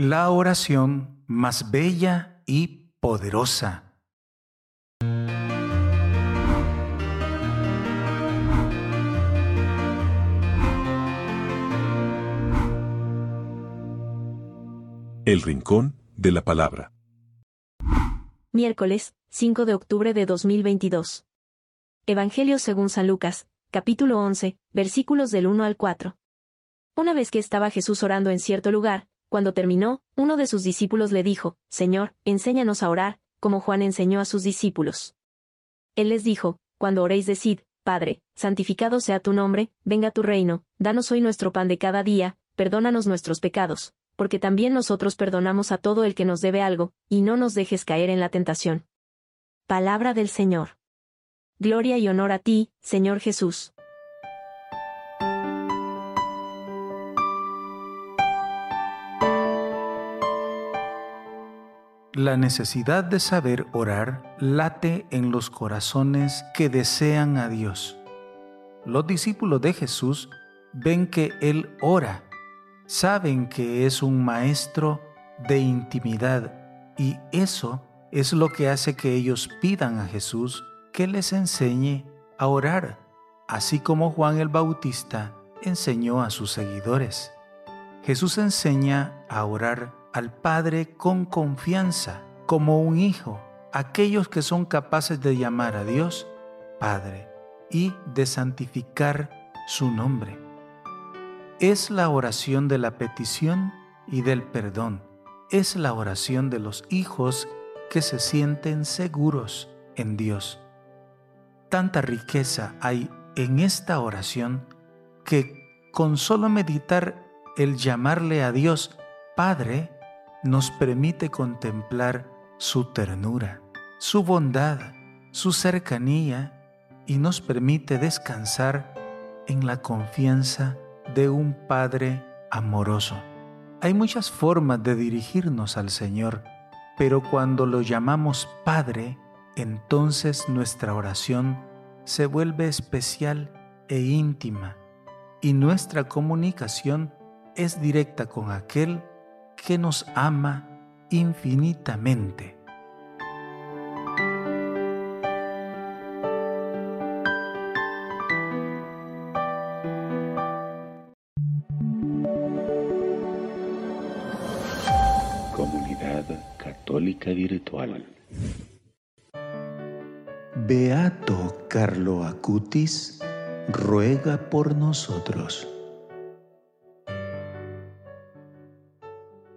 La oración más bella y poderosa. El Rincón de la Palabra. Miércoles, 5 de octubre de 2022. Evangelio según San Lucas, capítulo 11, versículos del 1 al 4. Una vez que estaba Jesús orando en cierto lugar, cuando terminó, uno de sus discípulos le dijo, Señor, enséñanos a orar, como Juan enseñó a sus discípulos. Él les dijo, Cuando oréis decid, Padre, santificado sea tu nombre, venga tu reino, danos hoy nuestro pan de cada día, perdónanos nuestros pecados, porque también nosotros perdonamos a todo el que nos debe algo, y no nos dejes caer en la tentación. Palabra del Señor. Gloria y honor a ti, Señor Jesús. La necesidad de saber orar late en los corazones que desean a Dios. Los discípulos de Jesús ven que Él ora, saben que es un maestro de intimidad y eso es lo que hace que ellos pidan a Jesús que les enseñe a orar, así como Juan el Bautista enseñó a sus seguidores. Jesús enseña a orar al Padre con confianza, como un hijo, aquellos que son capaces de llamar a Dios Padre y de santificar su nombre. Es la oración de la petición y del perdón. Es la oración de los hijos que se sienten seguros en Dios. Tanta riqueza hay en esta oración que con solo meditar el llamarle a Dios Padre nos permite contemplar su ternura, su bondad, su cercanía y nos permite descansar en la confianza de un Padre amoroso. Hay muchas formas de dirigirnos al Señor, pero cuando lo llamamos Padre, entonces nuestra oración se vuelve especial e íntima y nuestra comunicación es directa con aquel que nos ama infinitamente. Comunidad Católica Virtual. Beato Carlo Acutis ruega por nosotros.